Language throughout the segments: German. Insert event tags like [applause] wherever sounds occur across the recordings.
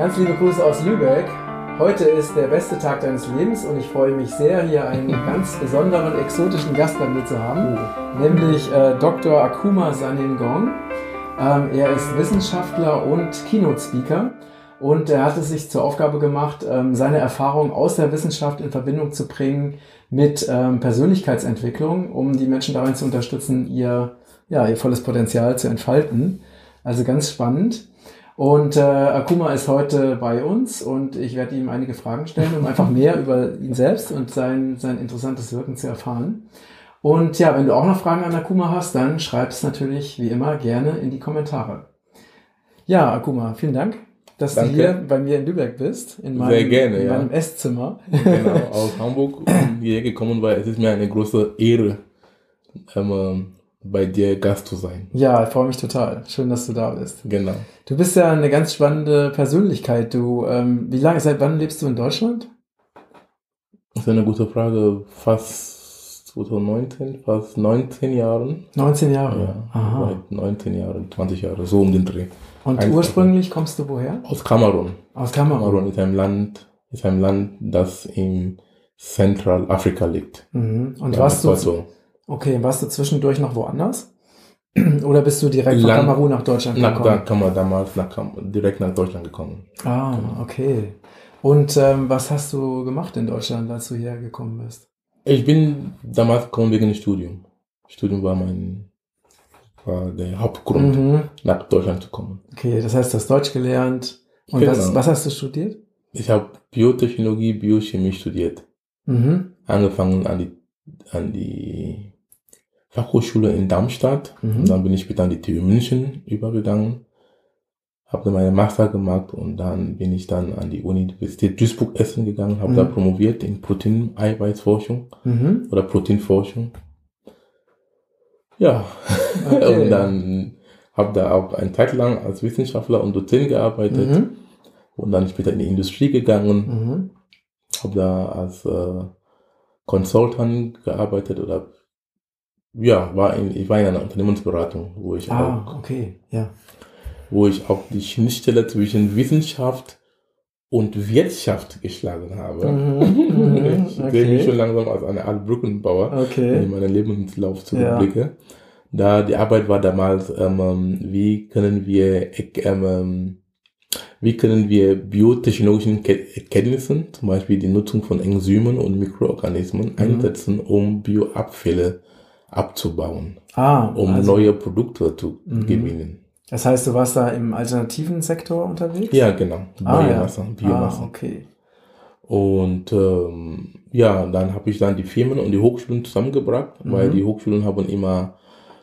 Ganz liebe Grüße aus Lübeck. Heute ist der beste Tag deines Lebens und ich freue mich sehr, hier einen [laughs] ganz besonderen, exotischen Gast bei mir zu haben, oh. nämlich äh, Dr. Akuma Saningong. Ähm, er ist Wissenschaftler und Keynote-Speaker und er hat es sich zur Aufgabe gemacht, ähm, seine Erfahrung aus der Wissenschaft in Verbindung zu bringen mit ähm, Persönlichkeitsentwicklung, um die Menschen darin zu unterstützen, ihr, ja, ihr volles Potenzial zu entfalten. Also ganz spannend. Und äh, Akuma ist heute bei uns und ich werde ihm einige Fragen stellen, um einfach mehr über ihn selbst und sein, sein interessantes Wirken zu erfahren. Und ja, wenn du auch noch Fragen an Akuma hast, dann schreib es natürlich wie immer gerne in die Kommentare. Ja, Akuma, vielen Dank, dass Danke. du hier bei mir in Lübeck bist, in meinem, Sehr gerne, in meinem ja. Esszimmer. Genau, aus [laughs] Hamburg hierher gekommen, weil es ist mir eine große Ehre, ähm, bei dir Gast zu sein. Ja, ich freue mich total. Schön, dass du da bist. Genau. Du bist ja eine ganz spannende Persönlichkeit. Du, ähm, wie lange, seit wann lebst du in Deutschland? Das ist eine gute Frage. Fast 2019, fast 19 Jahren. 19 Jahre? Ja, Aha. seit 19 Jahren, 20 Jahre, so um den Dreh. Und Einfach. ursprünglich kommst du woher? Aus Kamerun. Aus Kamerun. Kamerun ist ein Land, ist ein Land, das in Zentralafrika liegt. Mhm. Und ja, warst du, so. Okay, warst du zwischendurch noch woanders? [clears throat] Oder bist du direkt von Kamerun nach Deutschland gekommen? Nach, wir damals nach, direkt nach Deutschland gekommen. Ah, genau. okay. Und ähm, was hast du gemacht in Deutschland, als du hierher gekommen bist? Ich bin damals gekommen wegen dem Studium. Studium war mein war der Hauptgrund, mhm. nach Deutschland zu kommen. Okay, das heißt, du hast Deutsch gelernt. Und genau. was, was hast du studiert? Ich habe Biotechnologie, Biochemie studiert. Mhm. Angefangen an die, an die Fachhochschule in Darmstadt. Mhm. dann bin ich später an die TU München übergegangen, habe dann meine Master gemacht und dann bin ich dann an die Universität Duisburg-Essen gegangen, habe mhm. da promoviert in Protein-Eiweißforschung mhm. oder Proteinforschung. Ja, [laughs] okay. und dann habe da auch eine Zeit lang als Wissenschaftler und Dozent gearbeitet mhm. und dann später in die Industrie gegangen, mhm. habe da als äh, Consultant gearbeitet oder ja, war in, ich war in einer Unternehmensberatung, wo ich ah, auch, okay, ja. wo ich auch die Schnittstelle zwischen Wissenschaft und Wirtschaft geschlagen habe. Mhm, [laughs] ich okay. sehe mich schon langsam als eine Art Brückenbauer, okay. wenn ich meinen Lebenslauf zurückblicke. Ja. Da die Arbeit war damals, ähm, wie können wir ähm, wie können wir biotechnologischen Kenntnissen, zum Beispiel die Nutzung von Enzymen und Mikroorganismen, mhm. einsetzen, um Bioabfälle abzubauen, ah, um also, neue Produkte zu mhm. gewinnen. Das heißt, du warst da im alternativen Sektor unterwegs? Ja, genau. Ah, Biomasse. Ja. Biomasse. Ah, okay. Und ähm, ja, dann habe ich dann die Firmen und die Hochschulen zusammengebracht, mhm. weil die Hochschulen haben immer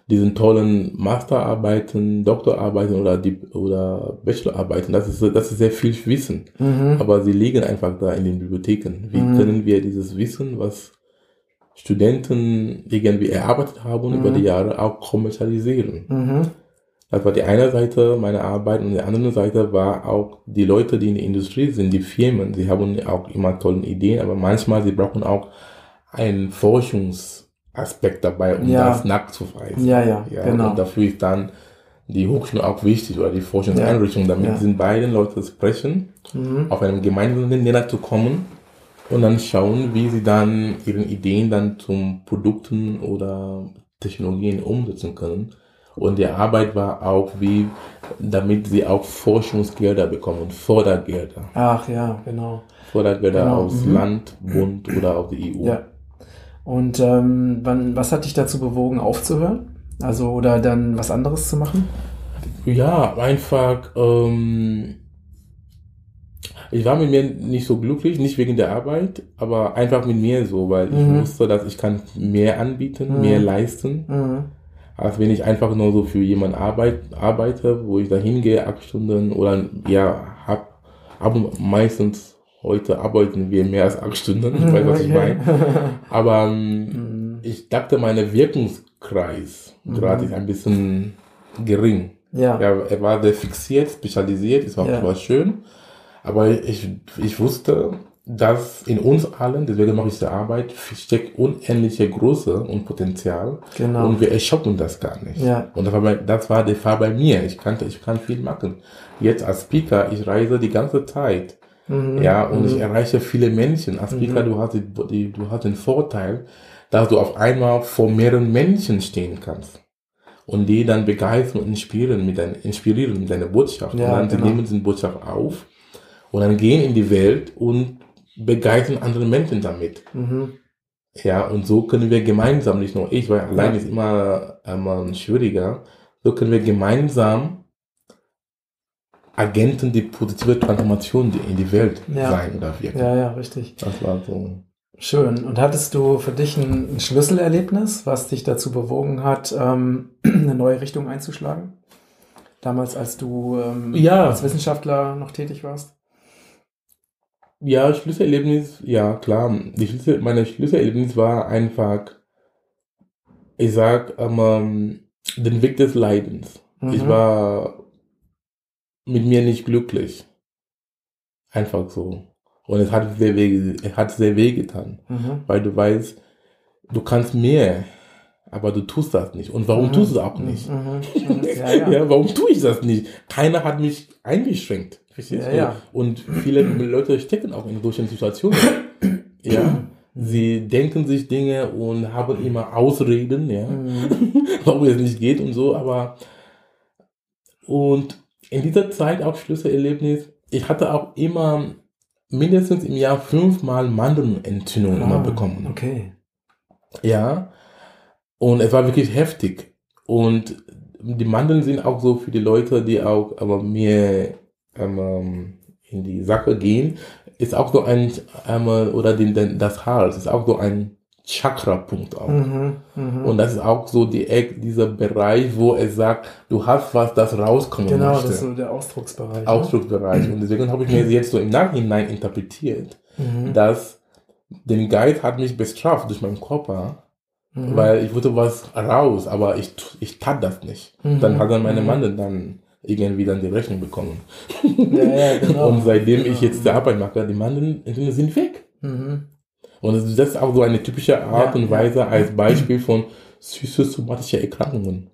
diesen tollen Masterarbeiten, Doktorarbeiten oder die oder Bachelorarbeiten. Das ist das ist sehr viel Wissen, mhm. aber sie liegen einfach da in den Bibliotheken. Wie mhm. können wir dieses Wissen, was Studenten irgendwie erarbeitet haben mhm. über die Jahre auch kommerzialisieren. Mhm. Das war die eine Seite meiner Arbeit und die andere Seite war auch die Leute, die in der Industrie sind, die Firmen. Sie haben auch immer tolle Ideen, aber manchmal sie brauchen auch einen Forschungsaspekt dabei, um ja. das nachzuweisen. Ja, ja, ja, genau. Und dafür ist dann die Hochschule auch wichtig oder die Forschungseinrichtung, damit ja. sind beiden Leute sprechen, mhm. auf einem gemeinsamen Nenner zu kommen und dann schauen, wie sie dann ihre Ideen dann zum Produkten oder Technologien umsetzen können. Und die Arbeit war auch wie, damit sie auch Forschungsgelder bekommen, Fördergelder. Ach ja, genau. Fördergelder genau. aus mhm. Land, Bund oder aus der EU. Ja. Und ähm, wann, was hat dich dazu bewogen, aufzuhören? Also oder dann was anderes zu machen? Ja, einfach ähm, ich war mit mir nicht so glücklich, nicht wegen der Arbeit, aber einfach mit mir so, weil ich mhm. wusste, dass ich kann mehr anbieten, mhm. mehr leisten, mhm. als wenn ich einfach nur so für jemanden arbeit, arbeite, wo ich da hingehe, acht Stunden oder ja, hab, aber meistens heute arbeiten wir mehr als acht Stunden, ich weiß, was ich meine. Aber ähm, ich dachte, mein Wirkungskreis mhm. gerade ist ein bisschen gering. Ja. ja. Er war sehr fixiert, spezialisiert, es war, ja. war schön. Aber ich, ich wusste, dass in uns allen, deswegen mache ich diese Arbeit, steckt unendliche Größe und Potenzial. Genau. Und wir erschoppen das gar nicht. Ja. Und das war, bei, das war der Fall bei mir. Ich kannte, ich kann viel machen. Jetzt als Speaker, ich reise die ganze Zeit. Mhm. Ja, und ich erreiche viele Menschen. Als Speaker, du hast, die, die, du hast den Vorteil, dass du auf einmal vor mehreren Menschen stehen kannst. Und die dann begeistern und inspirieren mit, dein, inspirieren mit deiner Botschaft. Ja, und dann sie genau. nehmen diese Botschaft auf und dann gehen in die Welt und begeistern andere Menschen damit. Mhm. Ja, und so können wir gemeinsam, nicht nur ich, weil allein ist immer, immer schwieriger, so können wir gemeinsam Agenten die positive Transformation in die Welt Ja. sein oder wirken. Ja, ja, richtig. Das war so. Schön. Und hattest du für dich ein, ein Schlüsselerlebnis, was dich dazu bewogen hat, ähm, [clears throat] eine neue Richtung einzuschlagen? Damals, als du ähm, Ja. als Wissenschaftler noch tätig warst? Ja, Schlüsselerlebnis, ja klar. Die Schlüssel, meine Schlüsselerlebnis war einfach, ich sag, ähm, den Weg des Leidens. Mhm. Ich war mit mir nicht glücklich. Einfach so. Und es hat sehr weh, es hat sehr weh getan. Mhm. Weil du weißt, du kannst mehr, aber du tust das nicht. Und warum Mhm. tust du es auch nicht? Mhm. Mhm. [laughs] Ja, ja. Ja, warum tue ich das nicht? Keiner hat mich eingeschränkt. Verstehst Ja, du? ja. Und viele Leute stecken auch in solchen Situationen. ja. Sie denken sich Dinge und haben immer Ausreden, ja, Mhm. [laughs] warum es nicht geht und so, aber und in dieser Zeit auch Schlüsselerlebnis, ich hatte auch immer mindestens im Jahr fünfmal Mandelenentzündung immer Ah, bekommen. Okay. Ja. Und es war wirklich heftig. Und die Mandeln sind auch so für die Leute, die auch aber mir ähm, in die Sache gehen, ist auch so ein, ähm, oder den, den, das Hals ist auch so ein Chakra-Punkt auch. Mhm. Mhm. Und das ist auch so die Eck, dieser Bereich, wo es sagt, du hast was, das rauskommen genau, möchte. das ist so der Ausdrucksbereich. ne? Ausdrucksbereich. [clears throat] Und deswegen habe ich mir jetzt so im Nachhinein interpretiert, Mhm. dass den Geist hat mich bestraft durch meinen Körper, Mhm. weil ich wollte was raus, aber ich, ich tat das nicht. Mhm. Dann hat dann meine Mhm. Mann dann irgendwie dann die Rechnung bekommen. Ja, ja, [laughs] genau. Und seitdem ich Genau. jetzt die Arbeit mache, die Mandeln sind weg. Mhm. Und das ist- auch so eine typische Art Ja, und Weise als Beispiel von psychosomatischen Erkrankungen.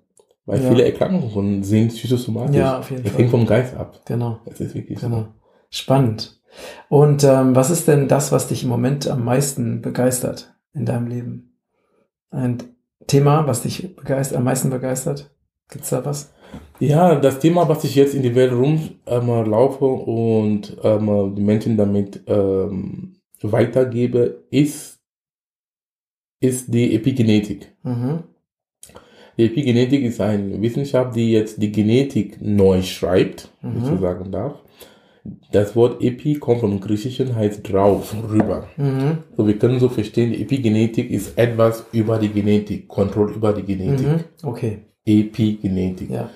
Weil viele Erkrankungen sind psychosomatisch. Ja, auf jeden Das Fall. hängt vom Geist ab. Genau. Das ist wirklich Genau. Spannend. Und ähm, was ist denn das, was dich im Moment am meisten begeistert in deinem Leben? Ein Thema, was dich begeistert, am meisten begeistert? Gibt's da was? Ja, das Thema, was ich jetzt in die Welt rumlaufe und ähm, die Menschen damit ähm, weitergebe, ist, ist die Epigenetik. Mhm. Die Epigenetik ist eine Wissenschaft, die jetzt die Genetik neu schreibt, wenn ich Mhm. so sagen darf. Das Wort Epi kommt vom Griechischen, heißt drauf, rüber. Mhm. So, wir können so verstehen, die Epigenetik ist etwas über die Genetik, Kontrolle über die Genetik. Mhm. Okay. Epigenetik. Ja.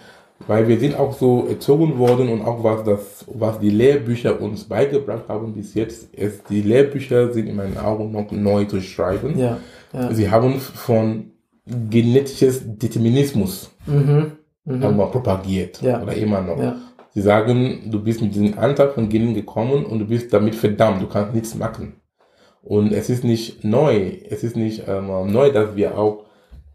Weil wir sind auch so erzogen worden und auch was das, was die Lehrbücher uns beigebracht haben bis jetzt, ist, die Lehrbücher sind in meinen Augen noch neu zu schreiben. Ja. ja. Sie haben von genetisches Determinismus Mhm. Wir propagiert Ja. oder immer noch. Ja. Sie sagen, du bist mit diesem Anteil von Genen gekommen und du bist damit verdammt, du kannst nichts machen. Und es ist nicht neu, es ist nicht ähm, neu, dass wir auch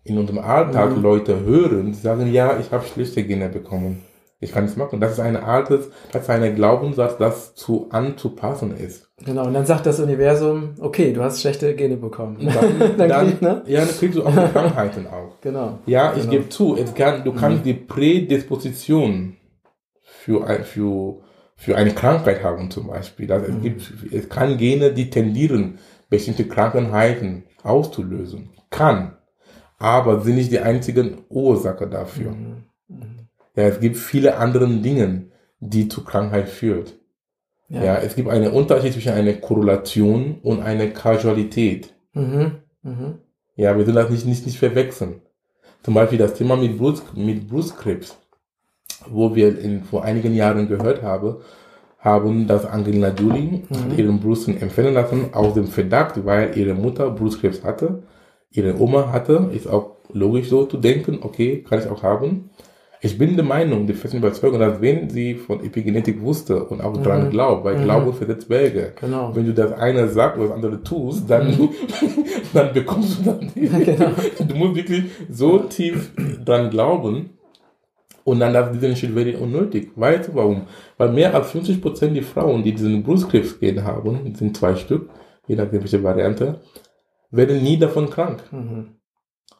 in unserem Alltag Mhm. Leute hören, die sagen, ja, ich habe schlechte Gene bekommen. Ich kann nichts machen. Das ist ein altes, das ist ein Glaubenssatz, das zu anzupassen ist. Genau. Und dann sagt das Universum, okay, du hast schlechte Gene bekommen. Dann, [laughs] Dann dann, krieg- ne? ja, dann kriegst du auch Krankheiten auch. [laughs] Genau. Ja, ich Genau. gebe zu, es kann, du kannst die Prädisposition für, ein, für, für eine Krankheit haben zum Beispiel. Also es, gibt, es kann Gene, die tendieren, bestimmte Krankheiten auszulösen. Kann. Aber sind nicht die einzigen Ursache dafür. Mhm. Mhm. Ja, es gibt viele andere Dinge, die zu Krankheit führt. Ja. Ja. es gibt einen Unterschied zwischen einer Korrelation und einer Kausalität. Mhm. Mhm. Ja, wir sollen das nicht, nicht, nicht verwechseln. Zum Beispiel das Thema mit, Brust, mit Brustkrebs, wo wir in, vor einigen Jahren gehört haben, haben, dass Angelina Jolie Mhm. ihren Brüsten empfehlen lassen aus dem Verdacht, weil ihre Mutter Brustkrebs hatte, ihre Oma hatte, ist auch logisch so zu denken, okay, kann ich auch haben. Ich bin der Meinung, die festen Überzeugung, dass wenn sie von Epigenetik wusste und auch dran glaubt, weil Mhm. Glaube versetzt Berge. Genau. Wenn du das eine sagst und das andere tust, dann, [laughs] dann bekommst du dann die. [laughs] Genau. [laughs] Du musst wirklich so tief dran glauben. Und dann das diesen Schritt wäre unnötig. Weißt du warum? Weil mehr als 50 Prozent die Frauen, die diesen Brustkrebsgen haben, das sind zwei Stück, je nachdem welche Variante, werden nie davon krank. Mhm.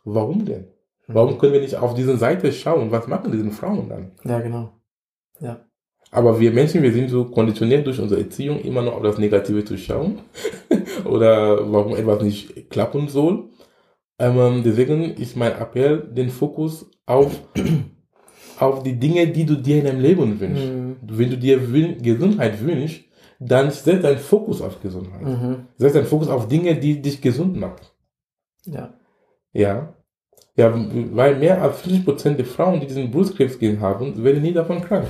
Warum denn? Warum können wir nicht auf diese Seite schauen? Was machen diese Frauen dann? Ja, genau. Ja. Aber wir Menschen, wir sind so konditioniert durch unsere Erziehung, immer noch auf das Negative zu schauen. [laughs] Oder warum etwas nicht klappen soll. Ähm, deswegen ist mein Appell, den Fokus auf, [clears throat] auf die Dinge, die du dir in deinem Leben wünschst. Mhm. Wenn du dir Gesundheit wünschst, dann setz deinen Fokus auf Gesundheit. Mhm. Setz deinen Fokus auf Dinge, die dich gesund machen. Ja. Ja. Ja, weil mehr als 50% der Frauen, die diesen Brustkrebsgen haben, werden nie davon krank.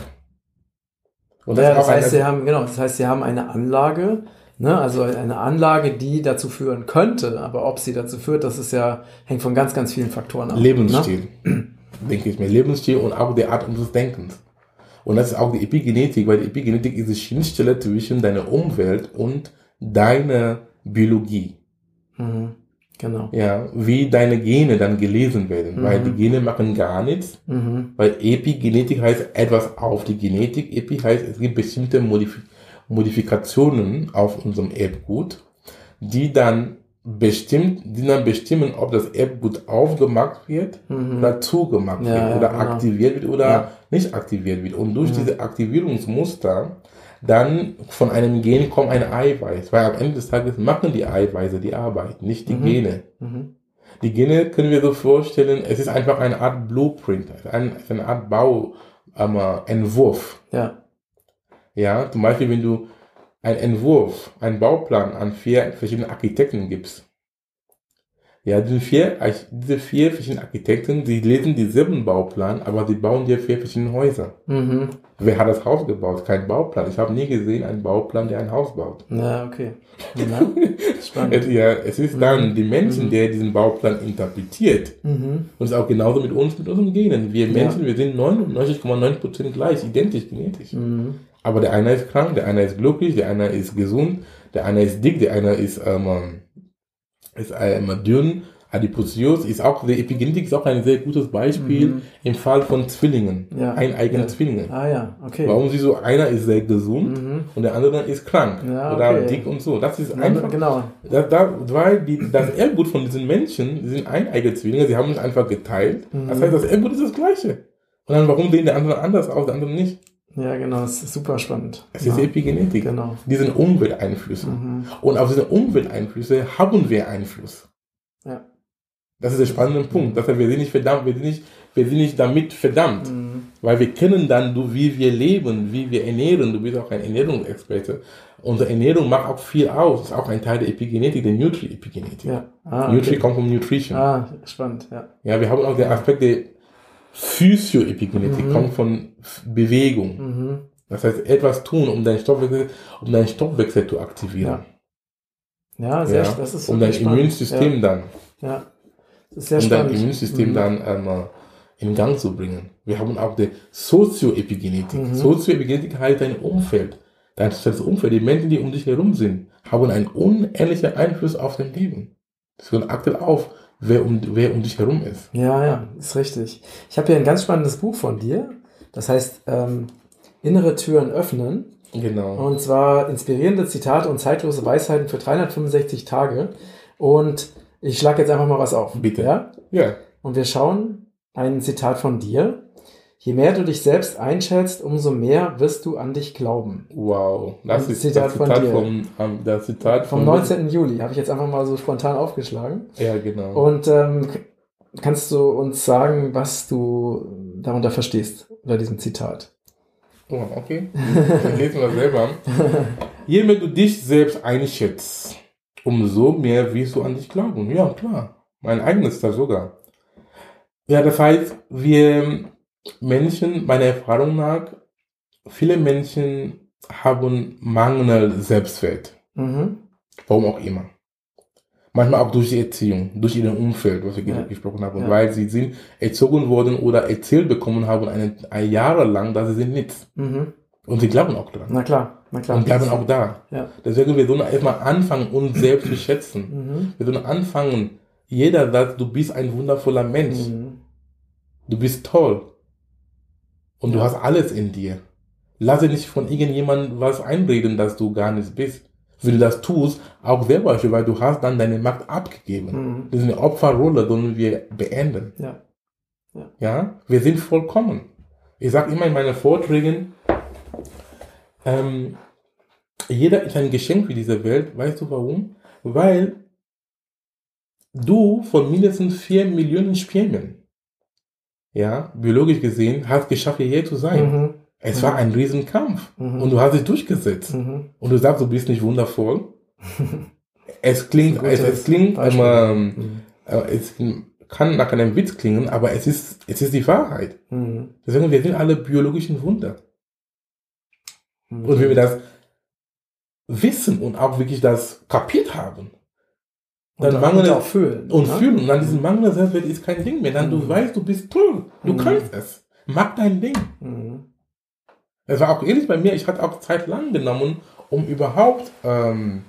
Und ja, ist das heißt, sie haben, genau, das heißt, sie haben eine Anlage, ne, also eine Anlage, die dazu führen könnte, aber ob sie dazu führt, das ist ja, hängt von ganz, ganz vielen Faktoren ab. Ne? Lebensstil, denke ich mir. Lebensstil und auch der Art unseres Denkens. Und das ist auch die Epigenetik, weil die Epigenetik ist die Schnittstelle zwischen deiner Umwelt und deiner Biologie. Mhm. Genau. Ja, wie deine Gene dann gelesen werden, weil die Gene machen gar nichts, Mhm. weil Epigenetik heißt etwas auf die Genetik. Epi heißt, es gibt bestimmte Modif Modifikationen auf unserem Erbgut, die dann bestimmt, die dann bestimmen, ob das Erbgut aufgemacht wird oder zugemacht Mhm. Ja, wird ja, oder genau. aktiviert wird oder Ja. nicht aktiviert wird. Und durch diese Aktivierungsmuster dann von einem Gen kommt ein Eiweiß, weil am Ende des Tages machen die Eiweiße die Arbeit, nicht die Gene. Mhm. Die Gene können wir so vorstellen, es ist einfach eine Art Blueprint, ein, es ist eine Art Bau, ähm, Entwurf. Ja. Ja, zum Beispiel, wenn du einen Entwurf, einen Bauplan an vier verschiedene Architekten gibst. Ja, diese vier, diese vier verschiedenen Architekten, die lesen denselben Bauplan, aber sie bauen dir vier verschiedene Häuser. Mhm. Wer hat das Haus gebaut? Kein Bauplan. Ich habe nie gesehen einen Bauplan, der ein Haus baut. Ja, okay. Ja. [laughs] Es, Spannend. ja, es ist dann die Menschen, der diesen Bauplan interpretiert. Mhm. Und es ist auch genauso mit uns, mit unseren Genen. Wir Menschen, wir sind 99,9% gleich, identisch genetisch. Mhm. Aber der eine ist krank, der eine ist glücklich, der eine ist gesund, der eine ist dick, der eine ist, ähm, ist ähm, dünn, adiposios. Ist auch, die Epigenetik ist auch ein sehr gutes Beispiel im Fall von Zwillingen, Mhm. Ja. eineigene Ja. Zwillinge. Ah ja, okay. Warum sie so, einer ist sehr gesund Mhm. und der andere ist krank Ja, oder okay. dick und so. Das ist einfach, Genau. da, da, weil die, das Erbgut von diesen Menschen, die sind eineigene Zwillinge, sie haben es einfach geteilt. Das heißt, das Erbgut ist das gleiche. Und dann, warum sehen der andere anders aus, der andere nicht? Ja, genau. Das ist super spannend. Es ist ja. Epigenetik. Genau. Die sind Umwelteinflüsse. Mhm. Und auf diese Umwelteinflüsse haben wir Einfluss. Ja. Das ist der spannende Punkt. Deshalb, wir sind nicht verdammt, wir sind nicht, wir sind nicht damit verdammt. Mhm. Weil wir kennen dann, du, wie wir leben, wie wir ernähren. Du bist auch ein Ernährungsexperte. Unsere Ernährung macht auch viel aus. Das ist auch ein Teil der Epigenetik, der Nutri-Epigenetik. Ja. Ah, Nutri okay. kommt vom Nutrition. ah, spannend, ja. Ja, wir haben auch den Aspekt der Physioepigenetik, kommt von Bewegung. Mhm. Das heißt, etwas tun, um deinen Stoffwechsel, um deinen Stoffwechsel zu aktivieren. Ja, sehr, Ja, das ist um dein spannend. Immunsystem dann, Ja, ja. Das ist sehr um dein spannend. Immunsystem Mhm. dann ähm, in Gang zu bringen. Wir haben auch die Sozioepigenetik. Mhm. Sozioepigenetik heißt dein Umfeld. Dein soziales Umfeld, die Menschen, die um dich herum sind, haben einen unähnlichen Einfluss auf dein Leben. Deswegen achte auf, wer um, wer um dich herum ist. Ja, ja, ist richtig. Ich habe hier ein ganz spannendes Buch von dir. Das heißt ähm, Innere Türen öffnen. Genau. Und zwar inspirierende Zitate und zeitlose Weisheiten für 365 Tage. Und ich schlage jetzt einfach mal was auf. Bitte. Ja? Ja. Und wir schauen ein Zitat von dir. Je mehr du dich selbst einschätzt, umso mehr wirst du an dich glauben. Wow. Das Ein ist Zitat das von Zitat dir. vom, ähm, das Zitat Vom von 19. Juli habe ich jetzt einfach mal so spontan aufgeschlagen. Ja, genau. Und ähm, kannst du uns sagen, was du darunter verstehst unter diesem Zitat? Oh, okay. Dann lesen wir selber. [laughs] Je mehr du dich selbst einschätzt, umso mehr wirst du an dich glauben. Ja, klar. Mein eigenes da sogar. Ja, das heißt, wir Menschen, meiner Erfahrung nach, viele Menschen haben Mangel Selbstwert. Mhm. Warum auch immer. Manchmal auch durch die Erziehung, durch ihr Umfeld, was wir Ja. gesprochen haben, Ja. weil sie sind erzogen worden oder erzählt bekommen haben, eine, ein Jahre lang, dass sie sind nichts. Mhm. Und sie glauben auch dran. Na klar, na klar. Und bleiben auch da. Ja. Deswegen, wir sollen erstmal anfangen, uns selbst zu schätzen. Mhm. Wir sollen anfangen, jeder sagt, du bist ein wundervoller Mensch. Mhm. Du bist toll. Und du Ja. hast alles in dir. Lasse nicht von irgendjemandem was einreden, dass du gar nichts bist. Wenn du das tust, auch selber, weil du hast dann deine Macht abgegeben. Mhm. Das ist eine Opferrolle, sollen wir beenden. Ja. Ja, wir sind vollkommen. Ich sage immer in meinen Vorträgen, ähm, jeder ist ein Geschenk für diese Welt. Weißt du warum? Weil du von mindestens vier Millionen Spermien, ja, biologisch gesehen, hast geschafft, hierher zu sein. Mhm. Es war ein Riesenkampf Mhm. und du hast dich durchgesetzt. Mhm. Und du sagst, du bist nicht wundervoll. [laughs] Es klingt, es, es klingt immer, Mhm. äh, es kann nach einem Witz klingen, aber es ist, es ist die Wahrheit. Mhm. Deswegen, wir sind alle biologischen Wunder. Mhm. Und wenn wir das wissen und auch wirklich das kapiert haben dann mangelt- und auch fühlen. und ne? fühlen, und dann diesen Mangel Selbstwert ist kein Ding mehr, dann du Mhm. weißt, du bist toll, du Mhm. kannst es, mach dein Ding. Mhm. Es war auch ehrlich bei mir, ich hatte auch Zeit lang genommen, um überhaupt ähm,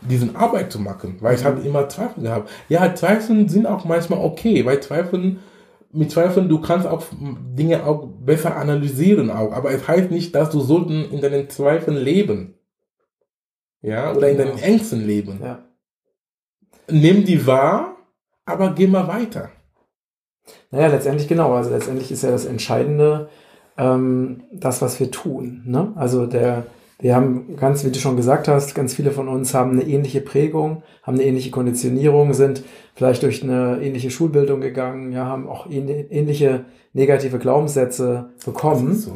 diesen Arbeit zu machen, weil ich Mhm. hatte immer Zweifel gehabt. Ja, Zweifel sind auch manchmal okay, weil Zweifeln, mit Zweifeln, du kannst auch Dinge auch besser analysieren auch, aber es heißt nicht, dass du sollten in deinen Zweifeln leben. Ja, oder in deinen Ängsten leben. Ja. Nimm die wahr, aber geh mal weiter. Naja, letztendlich genau. Also letztendlich ist ja das Entscheidende ähm, das, was wir tun. Ne? Also der, wir haben ganz, wie du schon gesagt hast, ganz viele von uns haben eine ähnliche Prägung, haben eine ähnliche Konditionierung, sind vielleicht durch eine ähnliche Schulbildung gegangen, ja, haben auch ähn- ähnliche negative Glaubenssätze bekommen. So.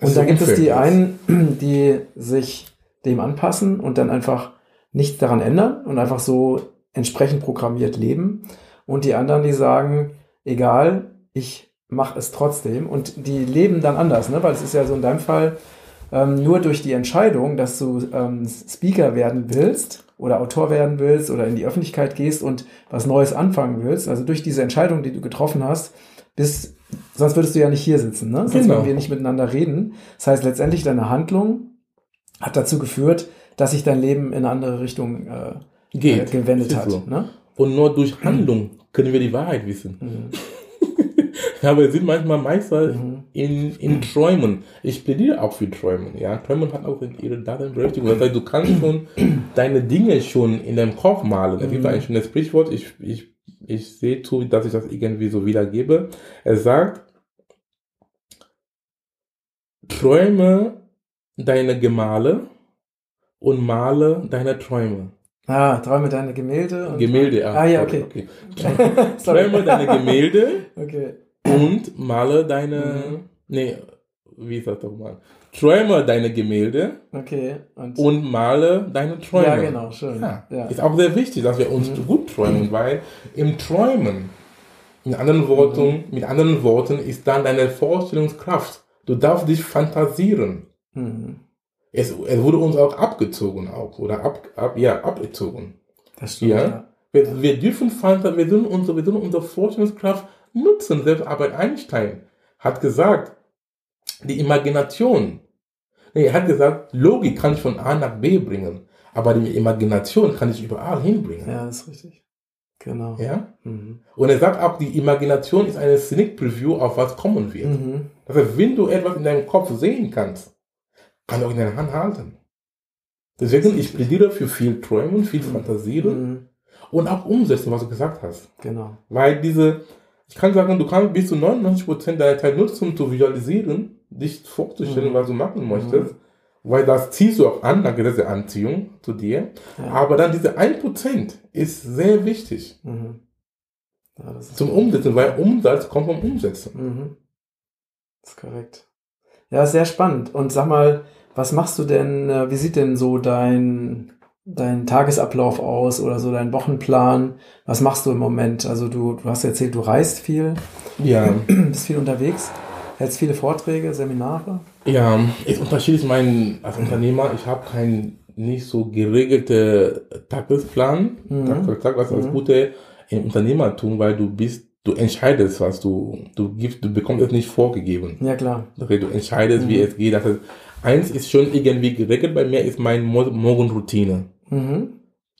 Und dann gibt es die einen, [clears throat] die sich dem anpassen und dann einfach nichts daran ändern und einfach so entsprechend programmiert leben. Und die anderen, die sagen, egal, ich mache es trotzdem. Und die leben dann anders, ne? weil es ist ja so in deinem Fall ähm, nur durch die Entscheidung, dass du ähm, Speaker werden willst oder Autor werden willst oder in die Öffentlichkeit gehst und was Neues anfangen willst, also durch diese Entscheidung, die du getroffen hast, bis, sonst würdest du ja nicht hier sitzen, ne? sonst Genau. würden wir nicht miteinander reden. Das heißt, letztendlich deine Handlung hat dazu geführt, dass sich dein Leben in eine andere Richtung äh, Geht. äh, gewendet hat. so. Ne? Und nur durch Handlung können wir die Wahrheit wissen. Mhm. [laughs] Ja, wir sind manchmal Meister Mhm. in, in Träumen. Ich plädiere auch für Träumen. Ja, Träumen hat auch ihre Daseinsberechtigung. Das heißt, du kannst schon [clears throat] deine Dinge schon in deinem Kopf malen. Es gibt Mhm. ein schönes Sprichwort. Ich, ich, ich sehe zu, dass ich das irgendwie so wiedergebe. Es sagt, träume deine Gemale und male deine Träume. Ah, träume deine Gemälde. Und Gemälde, Ah, ja, sorry, okay. [laughs] Träume deine Gemälde [laughs] Okay. und male deine. Mhm. Nee, wie ist das doch mal? Träume deine Gemälde Okay. Und, und male deine Träume. ja, genau, schön. Ja, Ja. Ist auch sehr wichtig, dass wir uns Mhm. gut träumen, weil im Träumen, in anderen Worten, Mhm. mit anderen Worten, ist dann deine Vorstellungskraft. Du darfst dich fantasieren. Mhm. Es, es wurde uns auch abgezogen auch, oder ab, ab, ja, abgezogen. Das stimmt. Ja. Ja. Wir, wir dürfen fanta- wir sollen unsere, wir sollen unsere Vorstellungskraft nutzen. Selbst Albert Einstein hat gesagt, die Imagination. Nee, er hat gesagt, Logik kann ich von A nach B bringen, aber die Imagination kann ich überall hinbringen. ja, das ist richtig. Genau. Ja? Mhm. Und er sagt auch, die Imagination ist eine Sneak Preview auf was kommen wird. Mhm. Das heißt, wenn du etwas in deinem Kopf sehen kannst, kannst du auch in deiner Hand halten. Deswegen, ich plädiere für viel Träumen, viel Fantasieren Mhm. und auch umsetzen, was du gesagt hast. Genau. Weil diese, ich kann sagen, du kannst bis zu 99% deiner Zeit nutzen, um zu visualisieren, dich vorzustellen, Mhm. was du machen möchtest. Weil das ziehst du auch an, dann Gesetz der Anziehung zu dir. Ja. Aber dann diese 1% ist sehr wichtig Mhm. Ja, das ist zum Umsetzen, weil Umsatz kommt vom Umsetzen. Mhm. Das ist korrekt. Ja, sehr spannend. Und sag mal, was machst du denn, äh, wie sieht denn so dein, dein Tagesablauf aus oder so dein Wochenplan? Was machst du im Moment? Also du, du hast erzählt, du reist viel, Ja, [clears throat] bist viel unterwegs, hältst viele Vorträge, Seminare. ja, ist unterschiedlich mein, als Unternehmer, ich habe keinen nicht so geregelte Tagesplan, Mhm. Tag für Tag, was das Mhm. Gute im Unternehmertum, weil du bist, du entscheidest, was du, du gibst, du bekommst es nicht vorgegeben. Ja, klar. Okay, du entscheidest, wie Mhm. es geht. Das heißt, eins ist schon irgendwie geregelt bei mir, ist meine Mo- Morgenroutine. Mhm.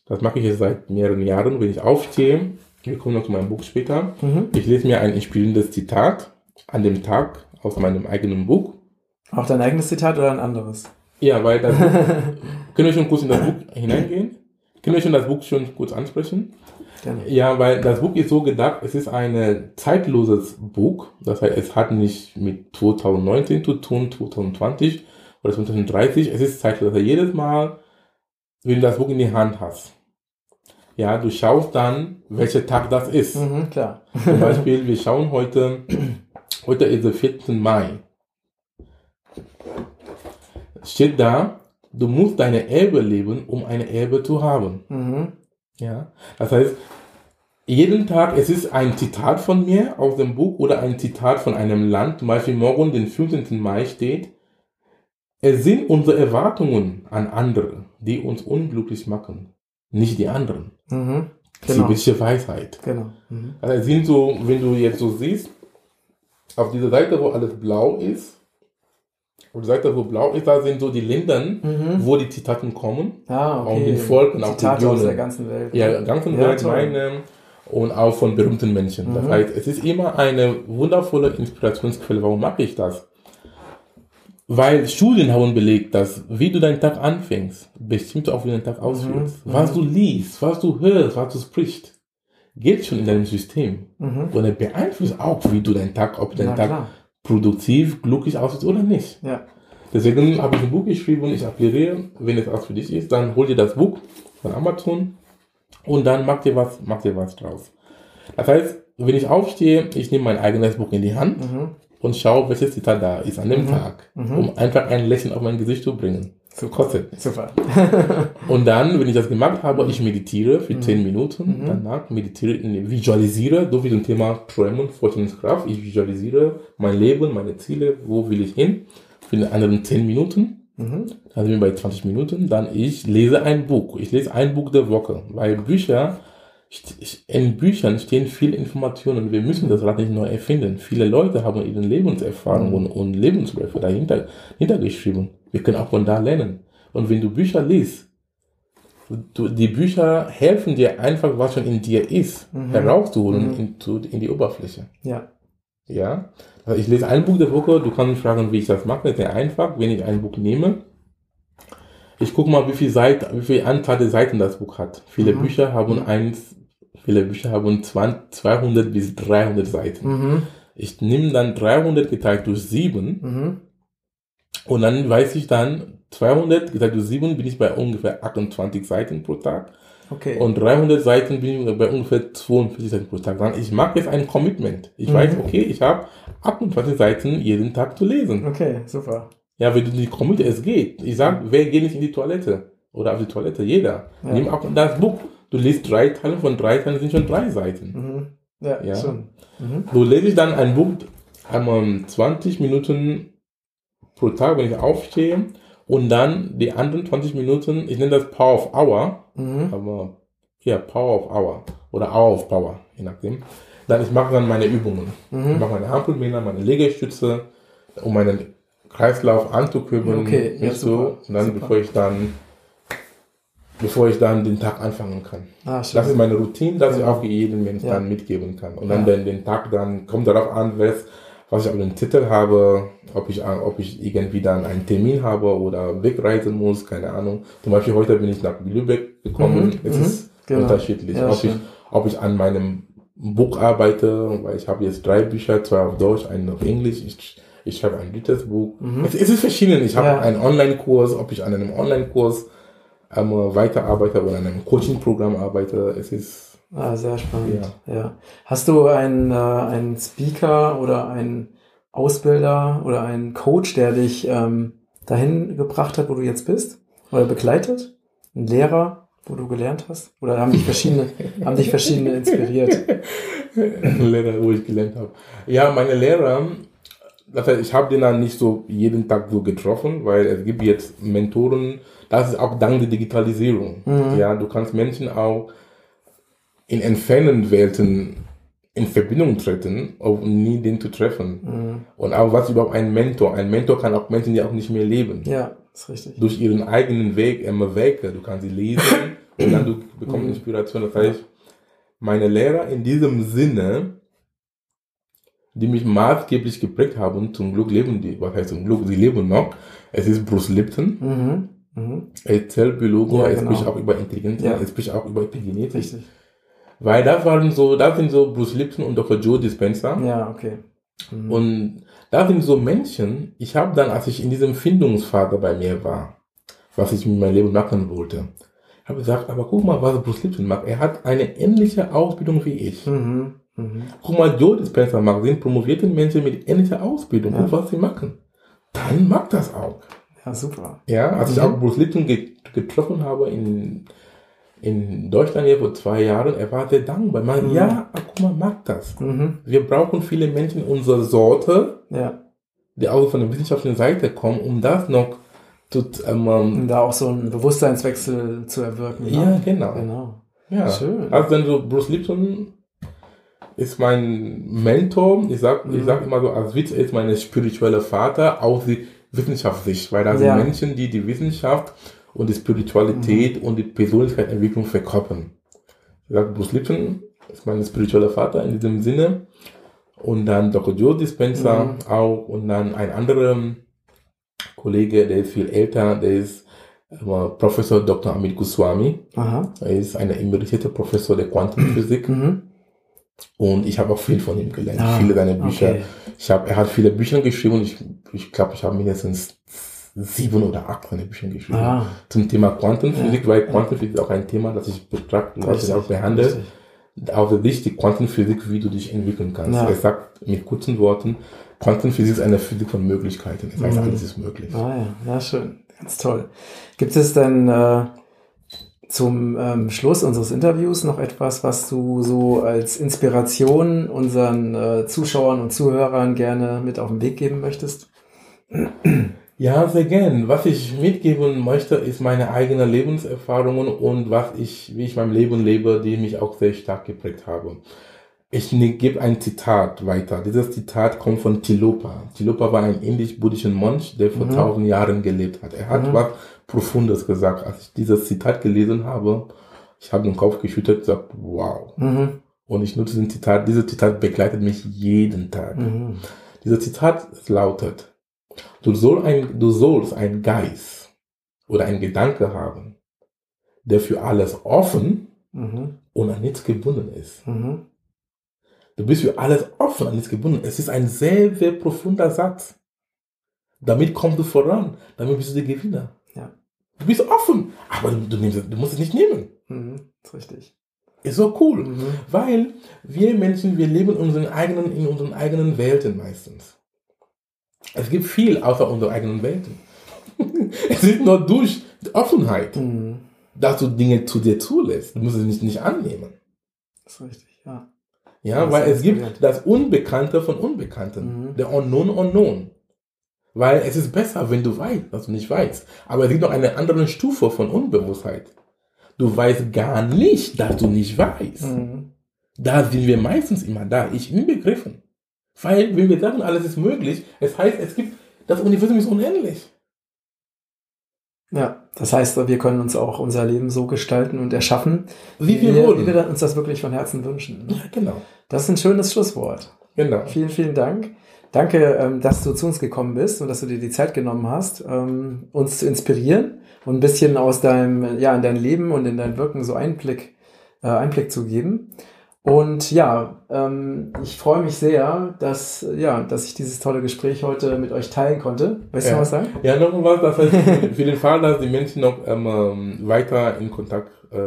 Das mache ich jetzt seit mehreren Jahren, wenn ich aufstehe. Wir kommen noch zu meinem Buch später. Mhm. Ich lese mir ein inspirierendes Zitat an dem Tag aus meinem eigenen Buch. Auch dein eigenes Zitat oder ein anderes? Ja, weil das [laughs] können wir schon kurz in das Buch hineingehen? Können wir schon das Buch schon kurz ansprechen? Gerne. Ja, weil das Buch ist so gedacht, es ist ein zeitloses Buch. Das heißt, es hat nicht mit 2019 zu tun, 2020 oder 2030. Es ist zeitlos. Also jedes Mal, wenn du das Buch in die Hand hast, ja, du schaust dann, welcher Tag das ist. Mhm, klar. Zum Beispiel, wir schauen heute, heute ist der 14. Mai. Steht da, du musst deine Erbe leben, um eine Erbe zu haben. Mhm. Ja, das heißt, jeden Tag, es ist ein Zitat von mir aus dem Buch oder ein Zitat von einem Land, zum Beispiel morgen, den 15. Mai steht, es sind unsere Erwartungen an andere, die uns unglücklich machen, nicht die anderen. Mhm. Die Genau. welche Weisheit. Genau. Mhm. Also es sind so, wenn du jetzt so siehst, auf dieser Seite, wo alles blau ist, auf der Seite, wo blau ist, da sind so die Länder, Mhm. wo die Zitaten kommen. Ah, okay. Und den Volken, auch Zitate aus der ganzen Welt. Ja, ganzen Ja, Welt meine und auch von berühmten Menschen. Das Mhm. heißt, es ist immer eine wundervolle Inspirationsquelle. Warum mache ich das? Weil Studien haben belegt, dass wie du deinen Tag anfängst, bestimmt auch wie du deinen Tag ausführst. Mhm. Was du liest, was du hörst, was du sprichst, geht schon in deinem System. Mhm. Und er beeinflusst auch, wie du deinen Tag, ob dein Tag klar. produktiv, glücklich aussieht oder nicht. Ja. Deswegen habe ich ein Buch geschrieben und ich appelliere, wenn es auch für dich ist, dann hol dir das Buch von Amazon und dann mach dir was, mach dir was draus. Das heißt, wenn ich aufstehe, ich nehme mein eigenes Buch in die Hand Mhm. Und schaue, welches Zitat da ist an dem Mhm. Tag, Mhm. um einfach ein Lächeln auf mein Gesicht zu bringen. So kostet. Super. [laughs] Und dann, wenn ich das gemacht habe, ich meditiere für 10 Minuten. Mhm. Danach meditiere, ich visualisiere, so wie zum Thema Träumen, Vorstellungskraft. Ich visualisiere mein Leben, meine Ziele, wo will ich hin, für die anderen 10 Minuten. Mhm. Dann sind wir bei 20 Minuten. Dann ich lese ein Buch. Ich lese ein Buch der Woche, weil Bücher, in Büchern stehen viele Informationen. Wir müssen das Rad nicht neu erfinden. Viele Leute haben ihre Lebenserfahrungen und Lebensläufe dahinter, hintergeschrieben. Wir können auch von da lernen. Und wenn du Bücher liest, du, die Bücher helfen dir einfach, was schon in dir ist, Mhm. herauszuholen Mhm. in, in die Oberfläche. Ja. Ja, also ich lese ein Buch der Woche, du kannst mich fragen, wie ich das mache, das ist sehr einfach, wenn ich ein Buch nehme. Ich gucke mal, wie viel Seiten, wie viel Anzahl der Seiten das Buch hat. Viele Mhm. Bücher haben Mhm. eins, viele Bücher haben 20, 200 bis 300 Seiten. Mhm. Ich nehme dann 300 geteilt durch 7 Mhm. und dann weiß ich dann, 200 geteilt durch 7 bin ich bei ungefähr 28 Seiten pro Tag Okay. und 300 Seiten bin ich bei ungefähr 42 Seiten pro Tag dran. Ich mache jetzt ein Commitment. Ich Mhm. weiß, okay, ich habe 28 Seiten jeden Tag zu lesen. okay, super. Ja, wenn du die Commitment, es geht. Ich sag, wer geht nicht in die Toilette? Oder auf die Toilette? Jeder. Ja. Nimm auch das Buch. Du liest drei Teile, von drei Teilen sind schon drei Seiten. Mhm. Ja, Ja. schon. Mhm. So lese ich dann ein Buch einmal 20 Minuten pro Tag, wenn ich aufstehe. Und dann die anderen 20 Minuten, ich nenne das Power of Hour, Mhm. aber ja, Power of Hour oder Hour of Power, je nachdem. Dann ich mache dann meine Übungen. Ich Mhm. mache meine Hampelmänner, meine Liegestütze, um meinen Kreislauf anzukurbeln. Okay, ja, nicht so. super, Und dann, super. bevor ich dann, bevor ich dann den Tag anfangen kann. Ah. Das ist meine Routine, dass ich Ja. auch jedem Mensch Ja. dann mitgeben kann. Und dann den, den Tag dann, kommt darauf an, was, was ich auf den Titel habe, ob ich, ob ich irgendwie dann einen Termin habe oder wegreisen muss, keine Ahnung. Zum Beispiel heute bin ich nach Lübeck gekommen. Mhm, Es mhm, ist genau. unterschiedlich, Ja, ob, ich, schön. ob ich an meinem Buch arbeite, weil ich habe jetzt drei Bücher, zwei auf Deutsch, einen auf Englisch. Ich, ich schreibe ein drittes Buch. Mhm. Es, es ist verschieden. Ich habe Ja. einen Online-Kurs, ob ich an einem Online-Kurs ähm, weiterarbeite oder an einem Coaching-Programm arbeite. Es ist Ah, sehr spannend. Ja. Hast du einen, äh, einen Speaker oder einen Ausbilder oder einen Coach, der dich ähm, dahin gebracht hat, wo du jetzt bist? Oder begleitet? Ein Lehrer, wo du gelernt hast? Oder haben dich verschiedene, [laughs] haben dich verschiedene inspiriert? Lehrer, wo ich gelernt habe. Ja, meine Lehrer, das heißt, ich habe den dann nicht so jeden Tag so getroffen, weil es gibt jetzt Mentoren, das ist auch dank der Digitalisierung. Mhm. Ja, du kannst Menschen auch in entfernten Welten in Verbindung treten, um nie den zu treffen. Mhm. Und auch was überhaupt ein Mentor? Ein Mentor kann auch Menschen, die auch nicht mehr leben. Ja, ist richtig. Durch ihren eigenen Weg, immer Wege. Du kannst sie lesen und dann du bekommst Inspiration. Das heißt, meine Lehrer in diesem Sinne, die mich maßgeblich geprägt haben, zum Glück leben die, was heißt zum Glück, sie leben noch. Es ist Bruce Lipton. Mhm. Mhm. Er ist Zellbiologe, Ja, er genau. spricht auch über Intelligenz, Ja. er spricht auch über Epigenetik. Richtig. Weil das waren so, das sind so Bruce Lipton und Dr. Joe Dispenza. Ja, okay. Mhm. Und da sind so Menschen, ich habe dann, als ich in diesem Findungsphase bei mir war, was ich mit meinem Leben machen wollte, habe gesagt, aber guck mal, was Bruce Lipton macht. Er hat eine ähnliche Ausbildung wie ich. Mhm. Mhm. Guck mal, Joe Dispenza macht, sind promovierte Menschen mit ähnlicher Ausbildung. Ja. Was sie machen. Dann mag das auch. Ja, super. Ja, als ich Mhm. auch Bruce Lipton get- getroffen habe in, in Deutschland hier vor zwei Jahren, er war sehr dankbar. Man, Mhm. Ja, guck mal, mag das. Mhm. Wir brauchen viele Menschen unserer Sorte, Ja. die auch von der wissenschaftlichen Seite kommen, um das noch zu, ähm, Um da auch so einen Bewusstseinswechsel zu erwirken. ja, ne? genau. Genau. Ja. Schön. Also dann so Bruce Lipton ist mein Mentor. Ich sag, ich Mhm. sag immer so, als Witz ist meine spirituelle Vater aus der Wissenschaftssicht, weil da sind Ja. Menschen, die die Wissenschaft und die Spiritualität Mhm. und die Persönlichkeitsentwicklung verkörpern. Ich sag, Bruce Lipton ist mein spiritueller Vater in diesem Sinne. Und dann Dr. Joe Dispenza Mhm. auch und dann ein anderer Kollege, der ist viel älter, der ist äh, Professor Dr. Amit Goswami. Aha. Er ist ein emeritierter Professor der Quantenphysik Mhm. Und ich habe auch viel von ihm gelernt. Ah, viele seiner Bücher. okay. Ich habe, er hat viele Bücher geschrieben und ich, ich glaube, ich habe mindestens sieben oder acht seine Bücher geschrieben Ah. zum Thema Quantenphysik, Ja, weil ja. Quantenphysik ist auch ein Thema, das ich betrachte, was ich auch behandle. richtig. Der Sicht die Quantenphysik, wie du dich entwickeln kannst. Ja. Er sagt mit kurzen Worten, Quantenphysik ist eine Physik von Möglichkeiten. Das heißt, Mhm. alles ist möglich. Ah ja, ja, schön. Ganz toll. Gibt es denn äh, zum ähm, Schluss unseres Interviews noch etwas, was du so als Inspiration unseren äh, Zuschauern und Zuhörern gerne mit auf den Weg geben möchtest? Ja, sehr gern. Was ich mitgeben möchte, ist meine eigenen Lebenserfahrungen und was ich, wie ich mein Leben lebe, die mich auch sehr stark geprägt haben. Ich ne- gebe ein Zitat weiter. Dieses Zitat kommt von Tilopa. Tilopa war ein indisch-buddhischer Mönch, der vor Mhm. tausend Jahren gelebt hat. Er hat Mhm. was Profundes gesagt. Als ich dieses Zitat gelesen habe, ich habe den Kopf geschüttelt und gesagt, wow. Mhm. Und ich nutze dieses Zitat. Dieses Zitat begleitet mich jeden Tag. Mhm. Dieser Zitat lautet, du, soll ein, du sollst einen Geist oder einen Gedanke haben, der für alles offen Mhm. und an nichts gebunden ist. Mhm. Du bist für alles offen, an nichts gebunden. Es ist ein sehr, sehr profunder Satz. Damit kommst du voran. Damit bist du der Gewinner. Du bist offen, aber du, du, nimmst, du musst es nicht nehmen. Mhm. Ist richtig. Ist so cool. Mhm. Weil wir Menschen, wir leben in unseren eigenen, in unseren eigenen Welten meistens. Es gibt viel außer unseren eigenen Welten. [laughs] es ist nur durch die Offenheit, Mhm. dass du Dinge zu dir zulässt. Du musst es nicht, nicht annehmen. Ist richtig, ja. Ja, Das weil es gibt das Unbekannte von Unbekannten. Mhm. Der Unknown Unknown. Weil es ist besser, wenn du weißt, was du nicht weißt. Aber es gibt noch eine andere Stufe von Unbewusstheit. Du weißt gar nicht, dass du nicht weißt. Mhm. Da sind wir meistens immer da, ich inbegriffen. Weil, wenn wir sagen, alles ist möglich, es heißt, es gibt, das Universum ist unendlich. Ja, das heißt, wir können uns auch unser Leben so gestalten und erschaffen, Wie wir wie wollen. wir uns das wirklich von Herzen wünschen. ne? Ja, genau. Das ist ein schönes Schlusswort. Genau. Vielen, vielen Dank. Danke, ähm, dass du zu uns gekommen bist und dass du dir die Zeit genommen hast, ähm, uns zu inspirieren und ein bisschen aus deinem, ja, in dein Leben und in dein Wirken so Einblick, äh, Einblick zu geben. Und ja, ähm, ich freue mich sehr, dass, ja, dass ich dieses tolle Gespräch heute mit euch teilen konnte. Weißt du Ja. noch was sagen? Ja, noch was, das heißt, [laughs] für den Fall, dass die Menschen noch ähm, ähm, weiter in Kontakt äh,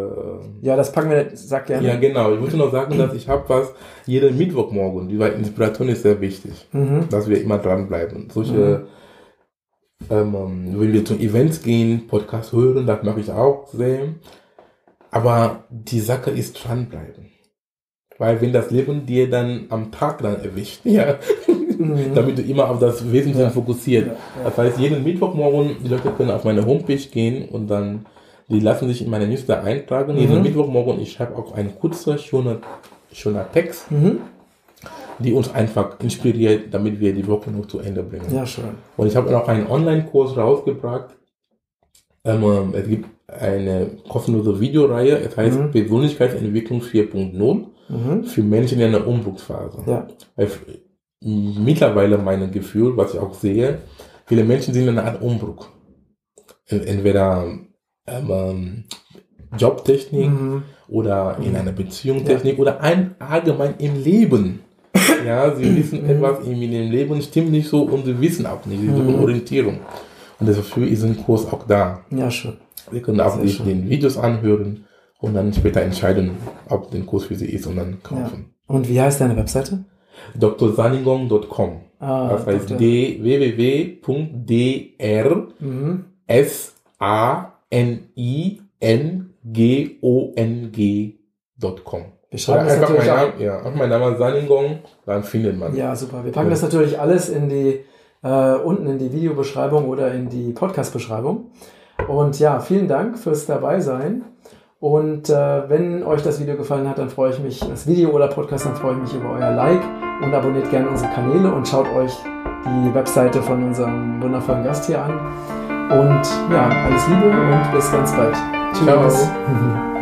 Ja, das packen wir, sag gerne. Ja, genau. Ich wollte noch sagen, dass ich habe was jeden Mittwochmorgen, die Inspiration ist sehr wichtig, Mhm. dass wir immer dranbleiben. Solche, ähm, ähm, wenn wir zu Events gehen, Podcast hören, das mache ich auch sehr. Aber die Sache ist dranbleiben. Weil wenn das Leben dir dann am Tag dann erwischt, [laughs] ja, damit du immer auf das Wesentliche Ja. fokussiert. Ja, ja. Das heißt, jeden Mittwochmorgen, die Leute können auf meine Homepage gehen und dann, die lassen sich in meine Newsletter eintragen. Jeden Mhm. Mittwochmorgen, ich schreibe auch einen kurzen, schöner, schöner Text, Mhm. die uns einfach inspiriert, damit wir die Woche noch zu Ende bringen. Ja, schön. Und ich habe noch einen Online-Kurs rausgebracht. Ähm, es gibt eine kostenlose Videoreihe, es heißt Mhm. Persönlichkeitsentwicklung 4.0 Mhm. für Menschen in einer Umbruchsphase. Ja. Weil mittlerweile mein Gefühl, was ich auch sehe, viele Menschen sind in einer Art Umbruch. En- Entweder ähm, ähm, Jobtechnik Mhm. oder in einer Beziehungstechnik oder ein allgemein im Leben. [coughs] Ja, sie wissen Mhm. etwas in dem Leben stimmt nicht so und sie wissen auch nicht, sie suchen Mhm. Orientierung. Und dafür ist ein Kurs auch da. Ja, schön. Sie können auch sich den Videos anhören und dann später entscheiden, ob den Kurs für sie ist und dann kaufen. Und wie heißt deine Webseite? drsaningong.com. Ah, Das heißt Dr. d www.dr Mhm. Wir schreiben das mein natürlich auch. Name, ja, einfach mein Name Saningong, dann findet man. Ja, super. Wir packen das natürlich alles in die äh, unten in die Videobeschreibung oder in die Podcast-Beschreibung. Und ja, vielen Dank fürs Dabeisein. Und äh, wenn euch das Video gefallen hat, dann freue ich mich, das Video oder Podcast, dann freue ich mich über euer Like und abonniert gerne unsere Kanäle und schaut euch die Webseite von unserem wundervollen Gast hier an. Und ja, alles Liebe und bis ganz bald. Ciao. Tschüss. [laughs]